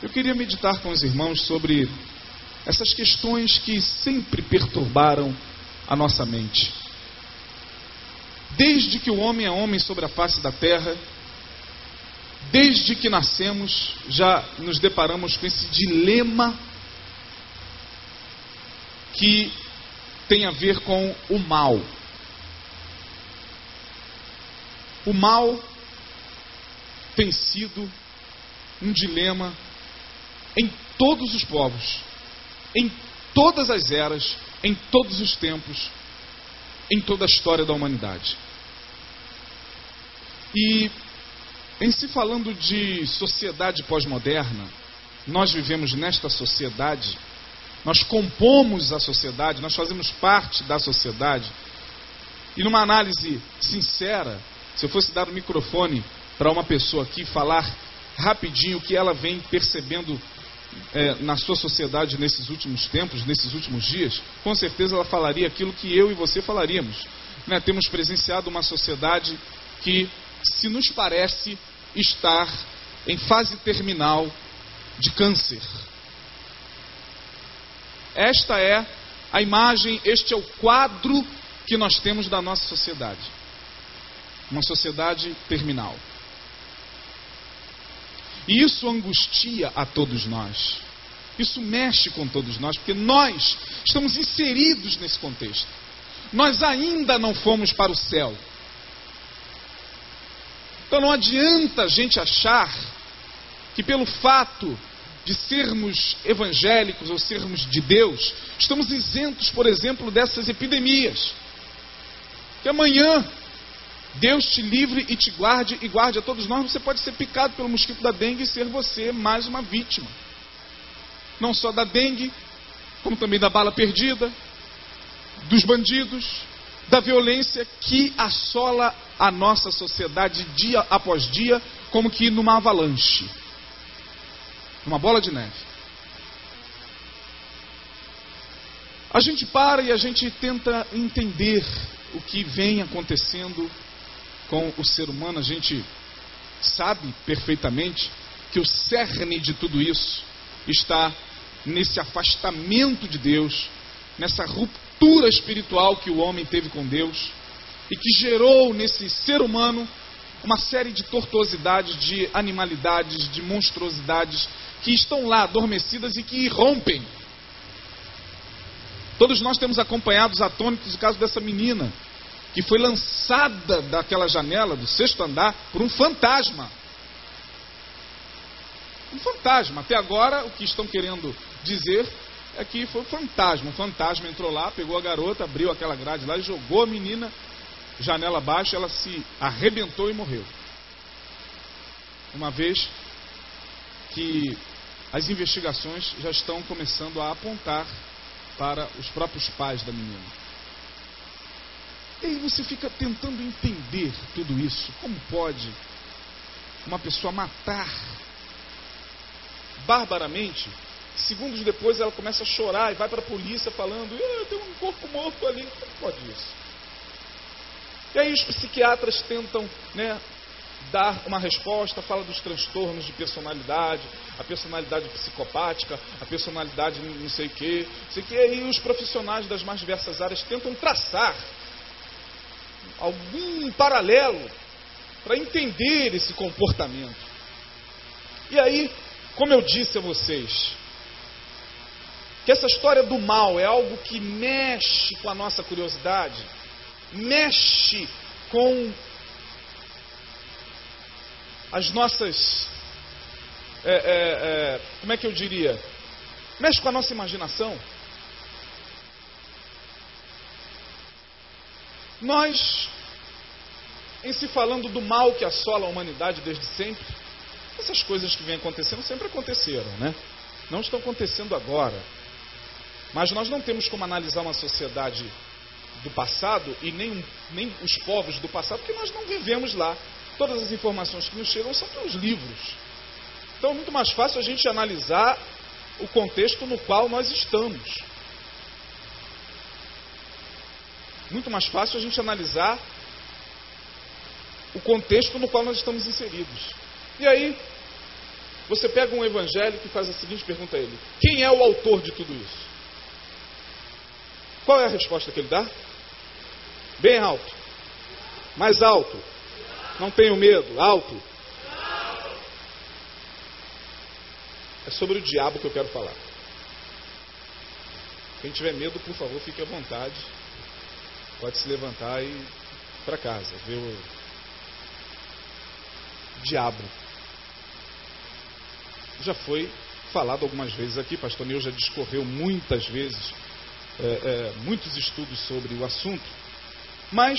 Eu queria meditar com os irmãos sobre essas questões que sempre perturbaram a nossa mente. Desde que o homem é homem sobre a face da terra, desde que nascemos, já nos deparamos com esse dilema que tem a ver com o mal. O mal tem sido um dilema em todos os povos, em todas as eras, em todos os tempos, em toda a história da humanidade. E em se falando de sociedade pós-moderna, nós vivemos nesta sociedade, nós compomos a sociedade, nós fazemos parte da sociedade. E numa análise sincera, se eu fosse dar o microfone para uma pessoa aqui falar rapidinho o que ela vem percebendo é, na sua sociedade nesses últimos tempos, nesses últimos dias, com certeza ela falaria aquilo que eu e você falaríamos. Né? Temos presenciado uma sociedade que se nos parece estar em fase terminal de câncer. Esta é a imagem, este é o quadro que nós temos da nossa sociedade. Uma sociedade terminal. E isso angustia a todos nós. Isso mexe com todos nós, porque nós estamos inseridos nesse contexto. Nós ainda não fomos para o céu. Então não adianta a gente achar que pelo fato de sermos evangélicos ou sermos de Deus, estamos isentos, por exemplo, dessas epidemias. Que amanhã Deus te livre e te guarde e guarde a todos nós. Você pode ser picado pelo mosquito da dengue e ser você mais uma vítima. Não só da dengue, como também da bala perdida, dos bandidos, da violência que assola a nossa sociedade dia após dia, como que numa avalanche, numa bola de neve. A gente para e a gente tenta entender o que vem acontecendo com o ser humano, a gente sabe perfeitamente que o cerne de tudo isso está nesse afastamento de Deus, nessa ruptura espiritual que o homem teve com Deus e que gerou nesse ser humano uma série de tortuosidades, de animalidades, de monstruosidades que estão lá adormecidas e que irrompem. Todos nós temos acompanhado os atônitos o caso dessa menina que foi lançada daquela janela do sexto andar por um fantasma. Um fantasma. Até agora, o que estão querendo dizer é que foi um fantasma. Um fantasma entrou lá, pegou a garota, abriu aquela grade lá e jogou a menina janela abaixo. Ela se arrebentou e morreu. Uma vez que as investigações já estão começando a apontar para os próprios pais da menina. E aí você fica tentando entender tudo isso. Como pode uma pessoa matar barbaramente? Segundos depois ela começa a chorar e vai para a polícia falando: tem um corpo morto ali. Como pode isso? E aí os psiquiatras tentam né, dar uma resposta, fala dos transtornos de personalidade, a personalidade psicopática, a personalidade não sei o quê, sei o quê. E aí os profissionais das mais diversas áreas tentam traçar algum paralelo para entender esse comportamento. E aí, como eu disse a vocês, que essa história do mal é algo que mexe com a nossa curiosidade, mexe com as nossas. É, é, é, como é que eu diria? Mexe com a nossa imaginação. Nós, em se falando do mal que assola a humanidade desde sempre, essas coisas que vêm acontecendo sempre aconteceram, né? Não estão acontecendo agora. Mas nós não temos como analisar uma sociedade do passado e nem, nem os povos do passado, porque nós não vivemos lá. Todas as informações que nos chegam são pelos livros. Então é muito mais fácil a gente analisar o contexto no qual nós estamos. Muito mais fácil a gente analisar o contexto no qual nós estamos inseridos. E aí, Você pega um evangélico e faz a seguinte pergunta a ele: Quem é o autor de tudo isso? Qual é a resposta que ele dá? Bem alto. Mais alto. Não tenho medo. Alto. É sobre o diabo que eu quero falar. Quem tiver medo, por favor, fique à vontade. Pode se levantar e ir para casa. Ver o diabo. Já foi falado algumas vezes aqui, pastor Neil já discorreu muitas vezes, é, é, muitos estudos sobre o assunto, mas